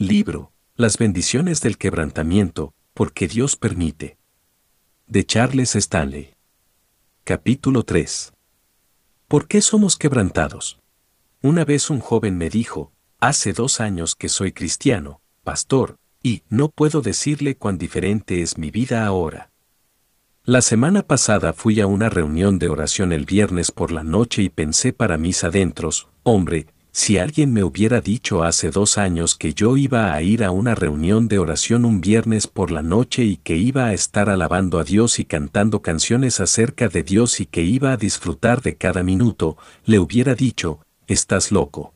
Libro, Las bendiciones del quebrantamiento, porque Dios permite. De Charles Stanley. Capítulo 3. ¿Por qué somos quebrantados? Una vez un joven me dijo, hace dos años que soy cristiano, pastor, y no puedo decirle cuán diferente es mi vida ahora. La semana pasada fui a una reunión de oración el viernes por la noche y pensé para mis adentros, hombre, si alguien me hubiera dicho hace dos años que yo iba a ir a una reunión de oración un viernes por la noche y que iba a estar alabando a Dios y cantando canciones acerca de Dios y que iba a disfrutar de cada minuto, le hubiera dicho, estás loco.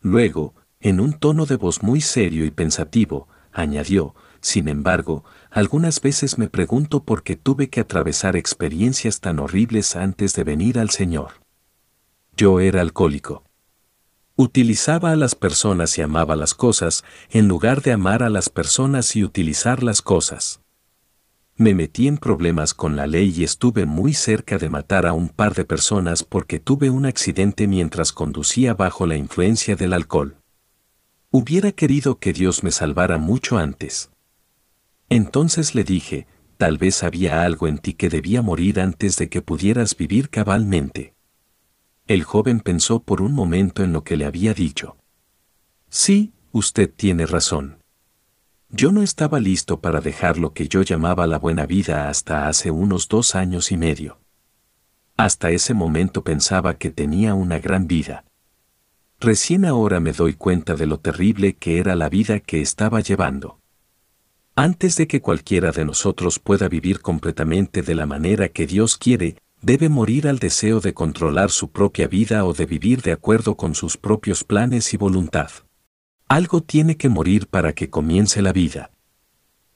Luego, en un tono de voz muy serio y pensativo, añadió, sin embargo, algunas veces me pregunto por qué tuve que atravesar experiencias tan horribles antes de venir al Señor. Yo era alcohólico. Utilizaba a las personas y amaba las cosas, en lugar de amar a las personas y utilizar las cosas. Me metí en problemas con la ley y estuve muy cerca de matar a un par de personas porque tuve un accidente mientras conducía bajo la influencia del alcohol. Hubiera querido que Dios me salvara mucho antes. Entonces le dije, tal vez había algo en ti que debía morir antes de que pudieras vivir cabalmente. El joven pensó por un momento en lo que le había dicho. Sí, usted tiene razón. Yo no estaba listo para dejar lo que yo llamaba la buena vida hasta hace unos dos años y medio. Hasta ese momento pensaba que tenía una gran vida. Recién ahora me doy cuenta de lo terrible que era la vida que estaba llevando. Antes de que cualquiera de nosotros pueda vivir completamente de la manera que Dios quiere, debe morir al deseo de controlar su propia vida o de vivir de acuerdo con sus propios planes y voluntad. Algo tiene que morir para que comience la vida.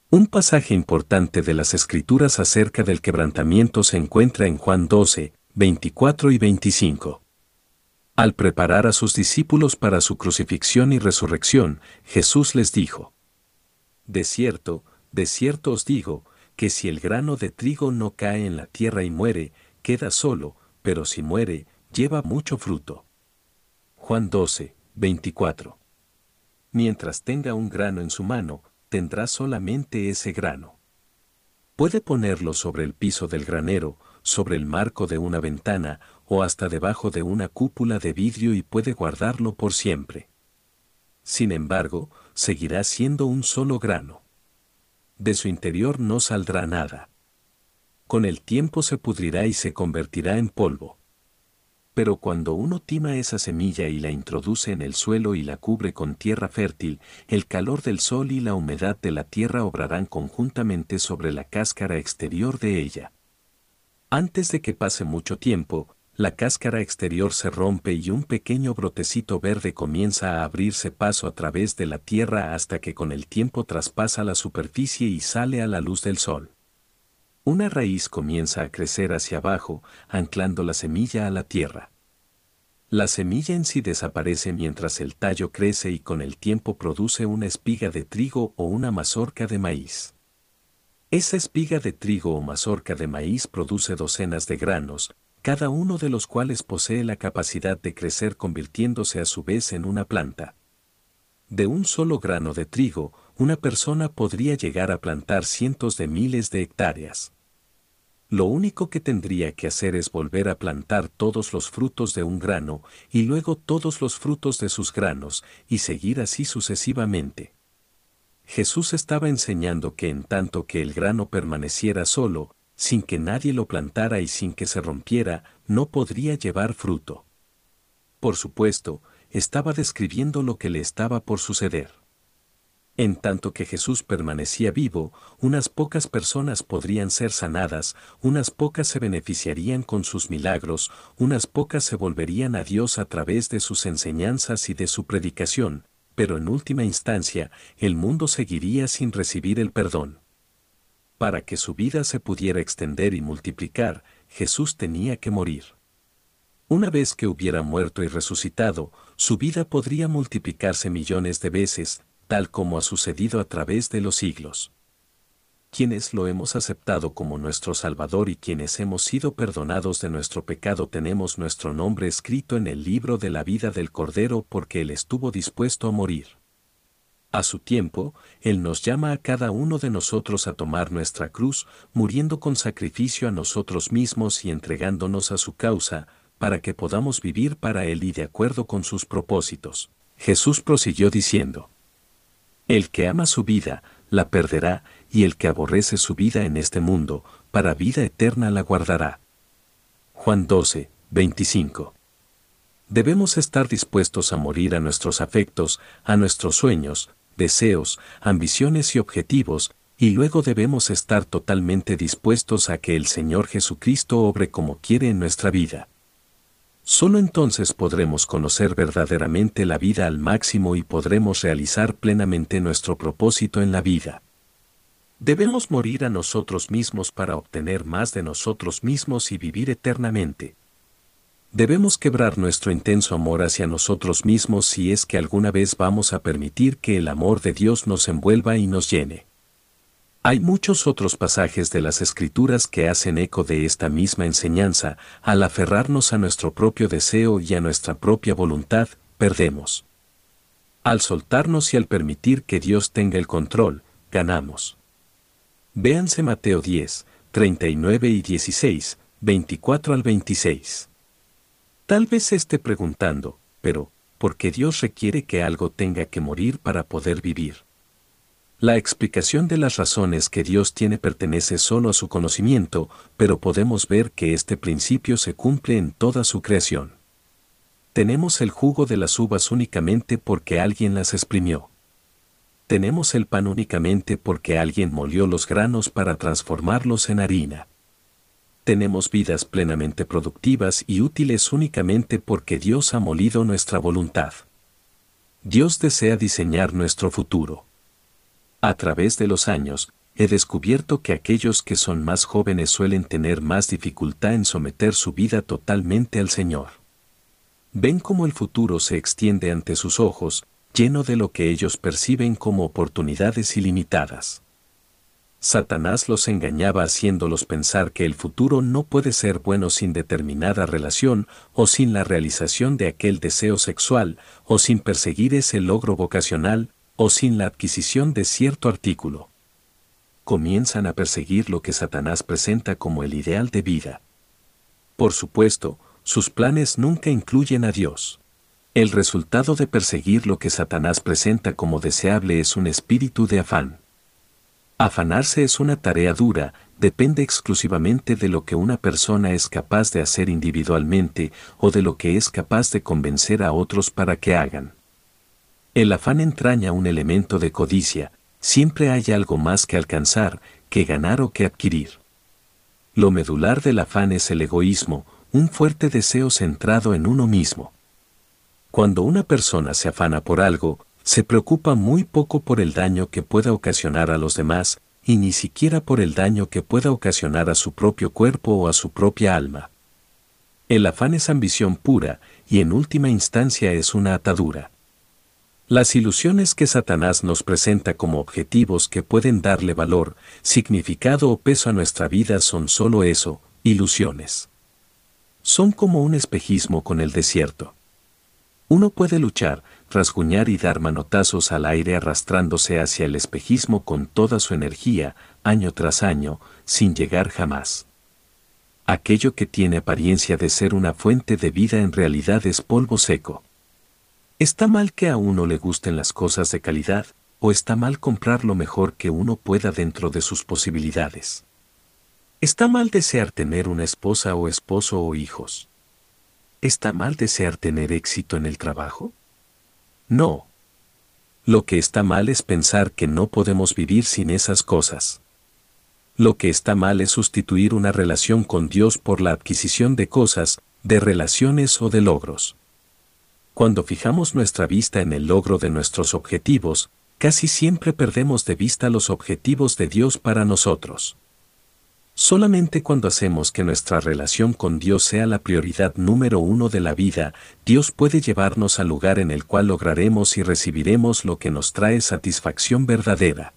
Un pasaje importante de las Escrituras acerca del quebrantamiento se encuentra en Juan 12, 24 y 25. Al preparar a sus discípulos para su crucifixión y resurrección, Jesús les dijo, De cierto, de cierto os digo, que si el grano de trigo no cae en la tierra y muere, queda solo, pero si muere, lleva mucho fruto. Juan 12, 24. Mientras tenga un grano en su mano, tendrá solamente ese grano. Puede ponerlo sobre el piso del granero, sobre el marco de una ventana o hasta debajo de una cúpula de vidrio y puede guardarlo por siempre. Sin embargo, seguirá siendo un solo grano. De su interior no saldrá nada con el tiempo se pudrirá y se convertirá en polvo. Pero cuando uno tima esa semilla y la introduce en el suelo y la cubre con tierra fértil, el calor del sol y la humedad de la tierra obrarán conjuntamente sobre la cáscara exterior de ella. Antes de que pase mucho tiempo, la cáscara exterior se rompe y un pequeño brotecito verde comienza a abrirse paso a través de la tierra hasta que con el tiempo traspasa la superficie y sale a la luz del sol. Una raíz comienza a crecer hacia abajo, anclando la semilla a la tierra. La semilla en sí desaparece mientras el tallo crece y con el tiempo produce una espiga de trigo o una mazorca de maíz. Esa espiga de trigo o mazorca de maíz produce docenas de granos, cada uno de los cuales posee la capacidad de crecer convirtiéndose a su vez en una planta. De un solo grano de trigo, una persona podría llegar a plantar cientos de miles de hectáreas. Lo único que tendría que hacer es volver a plantar todos los frutos de un grano y luego todos los frutos de sus granos y seguir así sucesivamente. Jesús estaba enseñando que en tanto que el grano permaneciera solo, sin que nadie lo plantara y sin que se rompiera, no podría llevar fruto. Por supuesto, estaba describiendo lo que le estaba por suceder. En tanto que Jesús permanecía vivo, unas pocas personas podrían ser sanadas, unas pocas se beneficiarían con sus milagros, unas pocas se volverían a Dios a través de sus enseñanzas y de su predicación, pero en última instancia, el mundo seguiría sin recibir el perdón. Para que su vida se pudiera extender y multiplicar, Jesús tenía que morir. Una vez que hubiera muerto y resucitado, su vida podría multiplicarse millones de veces, tal como ha sucedido a través de los siglos. Quienes lo hemos aceptado como nuestro Salvador y quienes hemos sido perdonados de nuestro pecado tenemos nuestro nombre escrito en el libro de la vida del Cordero porque Él estuvo dispuesto a morir. A su tiempo, Él nos llama a cada uno de nosotros a tomar nuestra cruz, muriendo con sacrificio a nosotros mismos y entregándonos a su causa, para que podamos vivir para Él y de acuerdo con sus propósitos. Jesús prosiguió diciendo, El que ama su vida, la perderá, y el que aborrece su vida en este mundo, para vida eterna la guardará. Juan 12, 25. Debemos estar dispuestos a morir a nuestros afectos, a nuestros sueños, deseos, ambiciones y objetivos, y luego debemos estar totalmente dispuestos a que el Señor Jesucristo obre como quiere en nuestra vida. Solo entonces podremos conocer verdaderamente la vida al máximo y podremos realizar plenamente nuestro propósito en la vida. Debemos morir a nosotros mismos para obtener más de nosotros mismos y vivir eternamente. Debemos quebrar nuestro intenso amor hacia nosotros mismos si es que alguna vez vamos a permitir que el amor de Dios nos envuelva y nos llene. Hay muchos otros pasajes de las Escrituras que hacen eco de esta misma enseñanza, al aferrarnos a nuestro propio deseo y a nuestra propia voluntad, perdemos. Al soltarnos y al permitir que Dios tenga el control, ganamos. Véanse Mateo 10, 39 y 16, 24 al 26. Tal vez esté preguntando, pero, ¿por qué Dios requiere que algo tenga que morir para poder vivir? La explicación de las razones que Dios tiene pertenece solo a su conocimiento, pero podemos ver que este principio se cumple en toda su creación. Tenemos el jugo de las uvas únicamente porque alguien las exprimió. Tenemos el pan únicamente porque alguien molió los granos para transformarlos en harina tenemos vidas plenamente productivas y útiles únicamente porque Dios ha molido nuestra voluntad. Dios desea diseñar nuestro futuro. A través de los años, he descubierto que aquellos que son más jóvenes suelen tener más dificultad en someter su vida totalmente al Señor. Ven cómo el futuro se extiende ante sus ojos, lleno de lo que ellos perciben como oportunidades ilimitadas. Satanás los engañaba haciéndolos pensar que el futuro no puede ser bueno sin determinada relación, o sin la realización de aquel deseo sexual, o sin perseguir ese logro vocacional, o sin la adquisición de cierto artículo. Comienzan a perseguir lo que Satanás presenta como el ideal de vida. Por supuesto, sus planes nunca incluyen a Dios. El resultado de perseguir lo que Satanás presenta como deseable es un espíritu de afán. Afanarse es una tarea dura, depende exclusivamente de lo que una persona es capaz de hacer individualmente o de lo que es capaz de convencer a otros para que hagan. El afán entraña un elemento de codicia, siempre hay algo más que alcanzar, que ganar o que adquirir. Lo medular del afán es el egoísmo, un fuerte deseo centrado en uno mismo. Cuando una persona se afana por algo, se preocupa muy poco por el daño que pueda ocasionar a los demás, y ni siquiera por el daño que pueda ocasionar a su propio cuerpo o a su propia alma. El afán es ambición pura, y en última instancia es una atadura. Las ilusiones que Satanás nos presenta como objetivos que pueden darle valor, significado o peso a nuestra vida son solo eso, ilusiones. Son como un espejismo con el desierto. Uno puede luchar, rasguñar y dar manotazos al aire arrastrándose hacia el espejismo con toda su energía, año tras año, sin llegar jamás. Aquello que tiene apariencia de ser una fuente de vida en realidad es polvo seco. ¿Está mal que a uno le gusten las cosas de calidad, o está mal comprar lo mejor que uno pueda dentro de sus posibilidades? ¿Está mal desear tener una esposa o esposo o hijos? ¿Está mal desear tener éxito en el trabajo? No. Lo que está mal es pensar que no podemos vivir sin esas cosas. Lo que está mal es sustituir una relación con Dios por la adquisición de cosas, de relaciones o de logros. Cuando fijamos nuestra vista en el logro de nuestros objetivos, casi siempre perdemos de vista los objetivos de Dios para nosotros. Solamente cuando hacemos que nuestra relación con Dios sea la prioridad número uno de la vida, Dios puede llevarnos al lugar en el cual lograremos y recibiremos lo que nos trae satisfacción verdadera.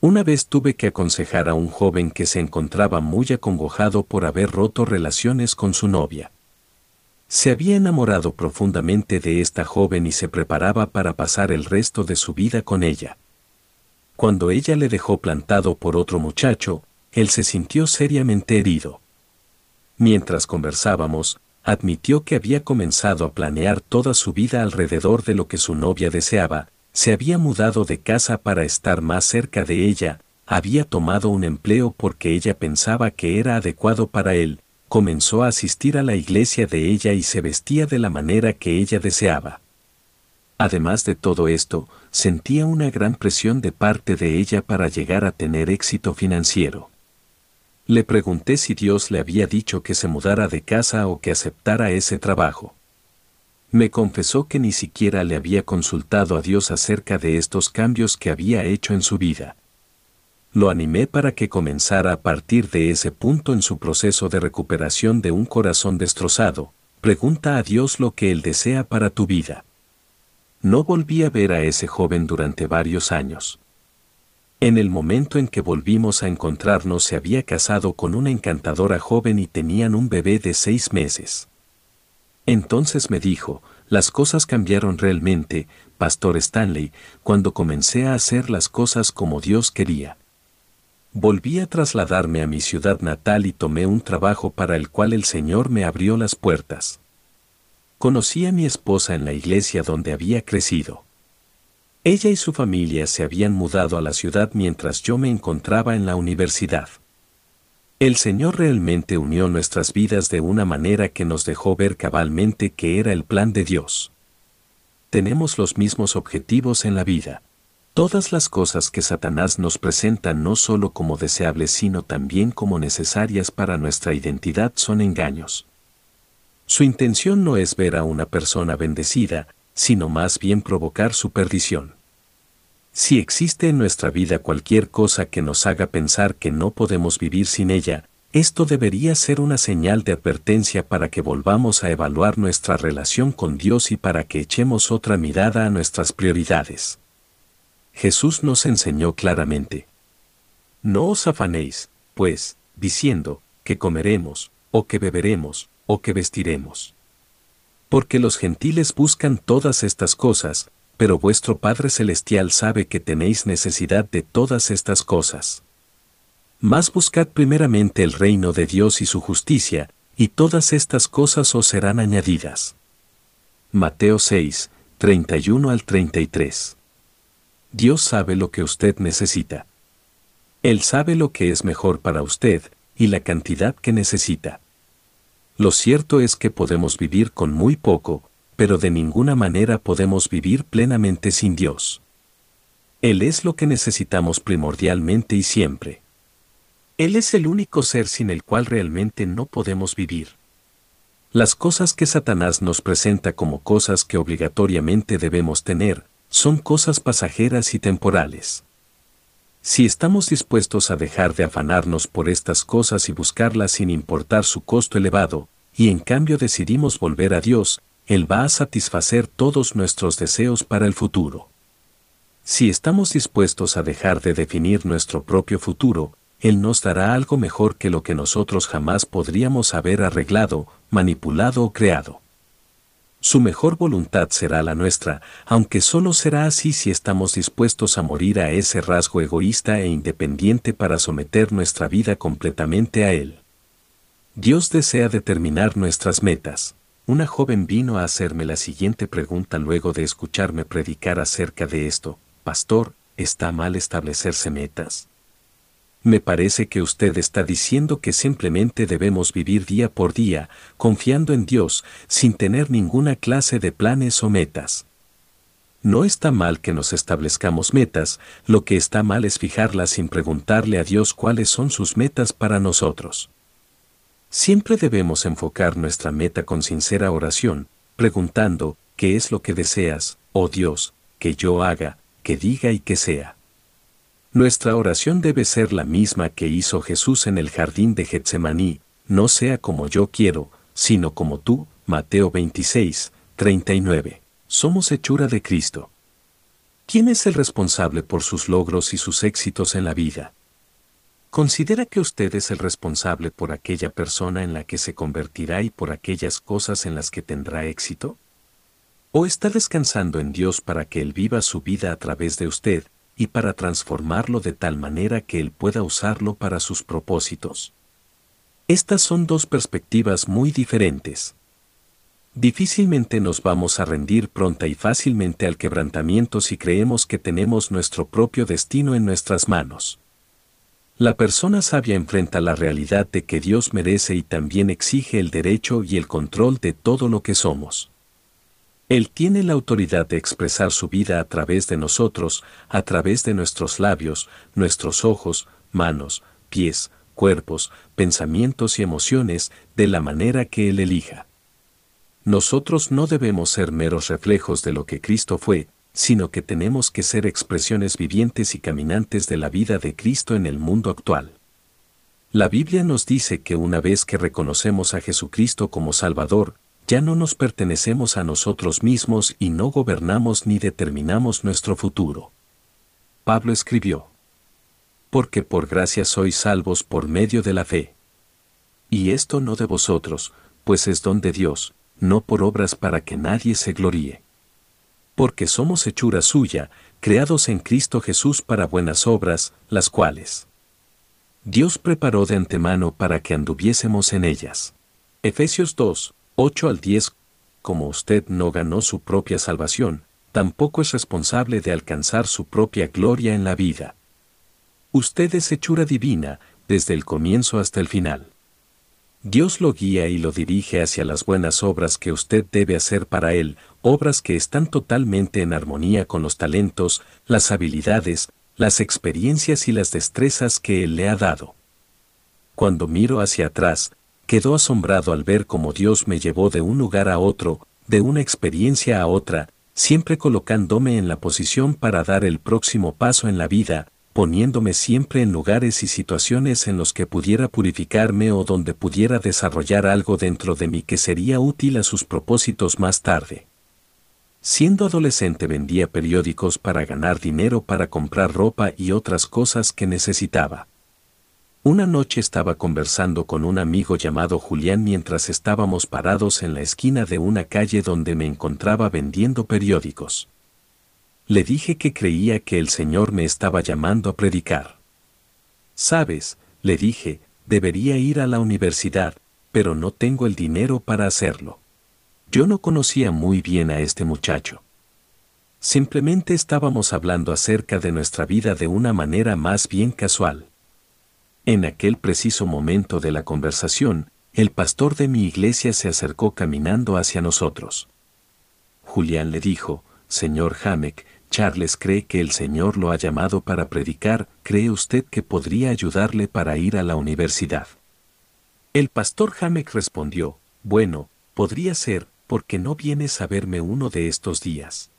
Una vez tuve que aconsejar a un joven que se encontraba muy acongojado por haber roto relaciones con su novia. Se había enamorado profundamente de esta joven y se preparaba para pasar el resto de su vida con ella. Cuando ella le dejó plantado por otro muchacho, él se sintió seriamente herido. Mientras conversábamos, admitió que había comenzado a planear toda su vida alrededor de lo que su novia deseaba, se había mudado de casa para estar más cerca de ella, había tomado un empleo porque ella pensaba que era adecuado para él, comenzó a asistir a la iglesia de ella y se vestía de la manera que ella deseaba. Además de todo esto, sentía una gran presión de parte de ella para llegar a tener éxito financiero. Le pregunté si Dios le había dicho que se mudara de casa o que aceptara ese trabajo. Me confesó que ni siquiera le había consultado a Dios acerca de estos cambios que había hecho en su vida. Lo animé para que comenzara a partir de ese punto en su proceso de recuperación de un corazón destrozado. Pregunta a Dios lo que Él desea para tu vida. No volví a ver a ese joven durante varios años. En el momento en que volvimos a encontrarnos se había casado con una encantadora joven y tenían un bebé de seis meses. Entonces me dijo, las cosas cambiaron realmente, Pastor Stanley, cuando comencé a hacer las cosas como Dios quería. Volví a trasladarme a mi ciudad natal y tomé un trabajo para el cual el Señor me abrió las puertas. Conocí a mi esposa en la iglesia donde había crecido. Ella y su familia se habían mudado a la ciudad mientras yo me encontraba en la universidad. El Señor realmente unió nuestras vidas de una manera que nos dejó ver cabalmente que era el plan de Dios. Tenemos los mismos objetivos en la vida. Todas las cosas que Satanás nos presenta no solo como deseables sino también como necesarias para nuestra identidad son engaños. Su intención no es ver a una persona bendecida, sino más bien provocar su perdición. Si existe en nuestra vida cualquier cosa que nos haga pensar que no podemos vivir sin ella, esto debería ser una señal de advertencia para que volvamos a evaluar nuestra relación con Dios y para que echemos otra mirada a nuestras prioridades. Jesús nos enseñó claramente. No os afanéis, pues, diciendo, que comeremos, o que beberemos, o que vestiremos. Porque los gentiles buscan todas estas cosas, pero vuestro Padre Celestial sabe que tenéis necesidad de todas estas cosas. Mas buscad primeramente el reino de Dios y su justicia, y todas estas cosas os serán añadidas. Mateo 6, 31 al 33. Dios sabe lo que usted necesita. Él sabe lo que es mejor para usted y la cantidad que necesita. Lo cierto es que podemos vivir con muy poco, pero de ninguna manera podemos vivir plenamente sin Dios. Él es lo que necesitamos primordialmente y siempre. Él es el único ser sin el cual realmente no podemos vivir. Las cosas que Satanás nos presenta como cosas que obligatoriamente debemos tener, son cosas pasajeras y temporales. Si estamos dispuestos a dejar de afanarnos por estas cosas y buscarlas sin importar su costo elevado, y en cambio decidimos volver a Dios, Él va a satisfacer todos nuestros deseos para el futuro. Si estamos dispuestos a dejar de definir nuestro propio futuro, Él nos dará algo mejor que lo que nosotros jamás podríamos haber arreglado, manipulado o creado. Su mejor voluntad será la nuestra, aunque solo será así si estamos dispuestos a morir a ese rasgo egoísta e independiente para someter nuestra vida completamente a Él. Dios desea determinar nuestras metas. Una joven vino a hacerme la siguiente pregunta luego de escucharme predicar acerca de esto. Pastor, ¿está mal establecerse metas? Me parece que usted está diciendo que simplemente debemos vivir día por día, confiando en Dios, sin tener ninguna clase de planes o metas. No está mal que nos establezcamos metas, lo que está mal es fijarlas sin preguntarle a Dios cuáles son sus metas para nosotros. Siempre debemos enfocar nuestra meta con sincera oración, preguntando, ¿qué es lo que deseas, oh Dios, que yo haga, que diga y que sea? Nuestra oración debe ser la misma que hizo Jesús en el jardín de Getsemaní, no sea como yo quiero, sino como tú, Mateo 26, 39. Somos hechura de Cristo. ¿Quién es el responsable por sus logros y sus éxitos en la vida? ¿Considera que usted es el responsable por aquella persona en la que se convertirá y por aquellas cosas en las que tendrá éxito? ¿O está descansando en Dios para que Él viva su vida a través de usted y para transformarlo de tal manera que Él pueda usarlo para sus propósitos? Estas son dos perspectivas muy diferentes. Difícilmente nos vamos a rendir pronta y fácilmente al quebrantamiento si creemos que tenemos nuestro propio destino en nuestras manos. La persona sabia enfrenta la realidad de que Dios merece y también exige el derecho y el control de todo lo que somos. Él tiene la autoridad de expresar su vida a través de nosotros, a través de nuestros labios, nuestros ojos, manos, pies, cuerpos, pensamientos y emociones, de la manera que Él elija. Nosotros no debemos ser meros reflejos de lo que Cristo fue, sino que tenemos que ser expresiones vivientes y caminantes de la vida de Cristo en el mundo actual. La Biblia nos dice que una vez que reconocemos a Jesucristo como Salvador, ya no nos pertenecemos a nosotros mismos y no gobernamos ni determinamos nuestro futuro. Pablo escribió, Porque por gracia sois salvos por medio de la fe. Y esto no de vosotros, pues es don de Dios, no por obras para que nadie se gloríe. Porque somos hechura suya, creados en Cristo Jesús para buenas obras, las cuales Dios preparó de antemano para que anduviésemos en ellas. Efesios 2, 8 al 10. Como usted no ganó su propia salvación, tampoco es responsable de alcanzar su propia gloria en la vida. Usted es hechura divina, desde el comienzo hasta el final. Dios lo guía y lo dirige hacia las buenas obras que usted debe hacer para Él, obras que están totalmente en armonía con los talentos, las habilidades, las experiencias y las destrezas que Él le ha dado. Cuando miro hacia atrás, quedó asombrado al ver cómo Dios me llevó de un lugar a otro, de una experiencia a otra, siempre colocándome en la posición para dar el próximo paso en la vida, poniéndome siempre en lugares y situaciones en los que pudiera purificarme o donde pudiera desarrollar algo dentro de mí que sería útil a sus propósitos más tarde. Siendo adolescente vendía periódicos para ganar dinero para comprar ropa y otras cosas que necesitaba. Una noche estaba conversando con un amigo llamado Julián mientras estábamos parados en la esquina de una calle donde me encontraba vendiendo periódicos. Le dije que creía que el Señor me estaba llamando a predicar. Sabes, le dije, debería ir a la universidad, pero no tengo el dinero para hacerlo. Yo no conocía muy bien a este muchacho. Simplemente estábamos hablando acerca de nuestra vida de una manera más bien casual. En aquel preciso momento de la conversación, el pastor de mi iglesia se acercó caminando hacia nosotros. Julián le dijo, Señor Hamek, Charles cree que el Señor lo ha llamado para predicar, ¿cree usted que podría ayudarle para ir a la universidad? El pastor Hamek respondió, bueno, podría ser, porque no vienes a verme uno de estos días.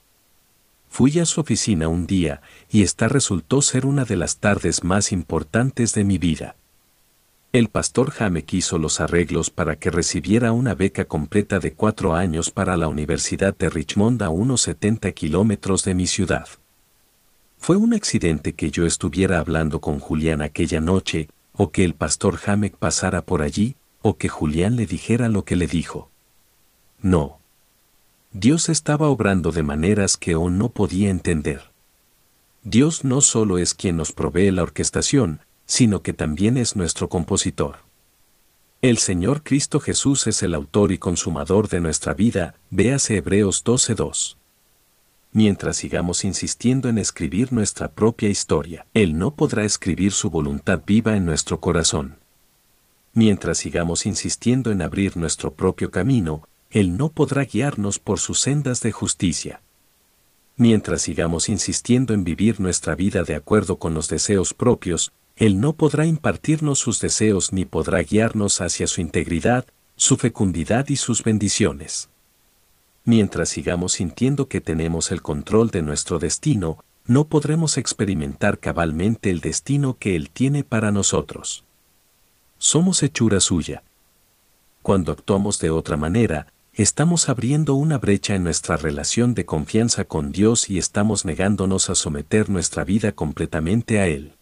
Fui a su oficina un día y esta resultó ser una de las tardes más importantes de mi vida. El pastor Jamek hizo los arreglos para que recibiera una beca completa de cuatro años para la Universidad de Richmond a unos 70 kilómetros de mi ciudad. Fue un accidente que yo estuviera hablando con Julián aquella noche, o que el pastor Jamek pasara por allí, o que Julián le dijera lo que le dijo. No. Dios estaba obrando de maneras que aún no podía entender. Dios no solo es quien nos provee la orquestación, sino que también es nuestro compositor. El Señor Cristo Jesús es el autor y consumador de nuestra vida, véase Hebreos 12.2. Mientras sigamos insistiendo en escribir nuestra propia historia, Él no podrá escribir su voluntad viva en nuestro corazón. Mientras sigamos insistiendo en abrir nuestro propio camino, él no podrá guiarnos por sus sendas de justicia. Mientras sigamos insistiendo en vivir nuestra vida de acuerdo con los deseos propios, Él no podrá impartirnos sus deseos ni podrá guiarnos hacia su integridad, su fecundidad y sus bendiciones. Mientras sigamos sintiendo que tenemos el control de nuestro destino, no podremos experimentar cabalmente el destino que Él tiene para nosotros. Somos hechura suya. Cuando actuamos de otra manera, estamos abriendo una brecha en nuestra relación de confianza con Dios y estamos negándonos a someter nuestra vida completamente a Él.